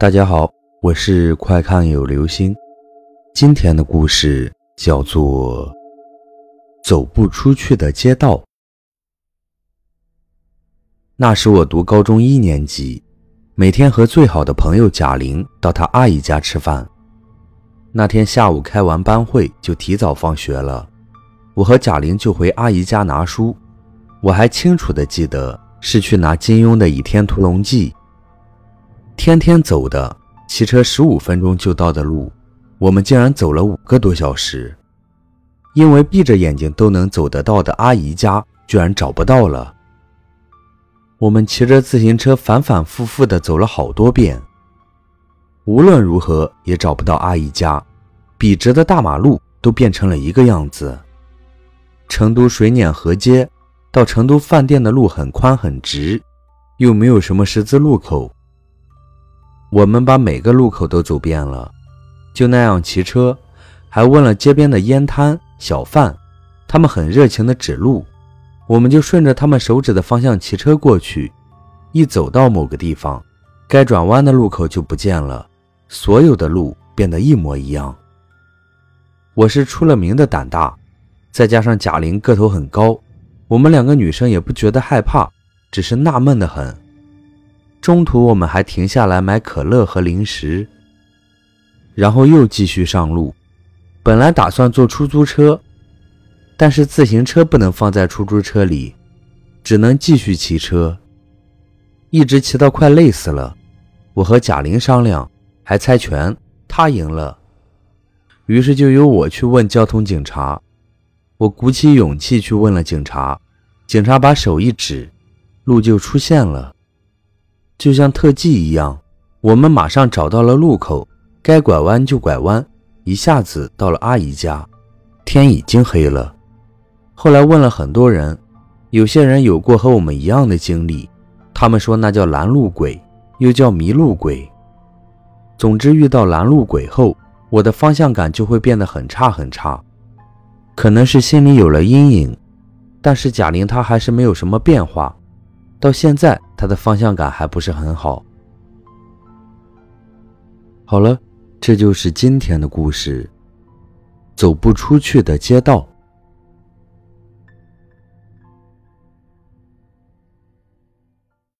大家好，我是快看有流星。今天的故事叫做《走不出去的街道》。那时我读高中一年级，每天和最好的朋友贾玲到她阿姨家吃饭。那天下午开完班会就提早放学了，我和贾玲就回阿姨家拿书。我还清楚的记得是去拿金庸的《倚天屠龙记》。天天走的，骑车十五分钟就到的路，我们竟然走了五个多小时。因为闭着眼睛都能走得到的阿姨家，居然找不到了。我们骑着自行车反反复复地走了好多遍，无论如何也找不到阿姨家。笔直的大马路都变成了一个样子。成都水碾河街到成都饭店的路很宽很直，又没有什么十字路口。我们把每个路口都走遍了，就那样骑车，还问了街边的烟摊小贩，他们很热情的指路，我们就顺着他们手指的方向骑车过去。一走到某个地方，该转弯的路口就不见了，所有的路变得一模一样。我是出了名的胆大，再加上贾玲个头很高，我们两个女生也不觉得害怕，只是纳闷的很。中途我们还停下来买可乐和零食，然后又继续上路。本来打算坐出租车，但是自行车不能放在出租车里，只能继续骑车，一直骑到快累死了。我和贾玲商量，还猜拳，她赢了，于是就由我去问交通警察。我鼓起勇气去问了警察，警察把手一指，路就出现了。就像特技一样，我们马上找到了路口，该拐弯就拐弯，一下子到了阿姨家。天已经黑了。后来问了很多人，有些人有过和我们一样的经历，他们说那叫拦路鬼，又叫迷路鬼。总之，遇到拦路鬼后，我的方向感就会变得很差很差。可能是心里有了阴影，但是贾玲她还是没有什么变化。到现在，他的方向感还不是很好。好了，这就是今天的故事。走不出去的街道。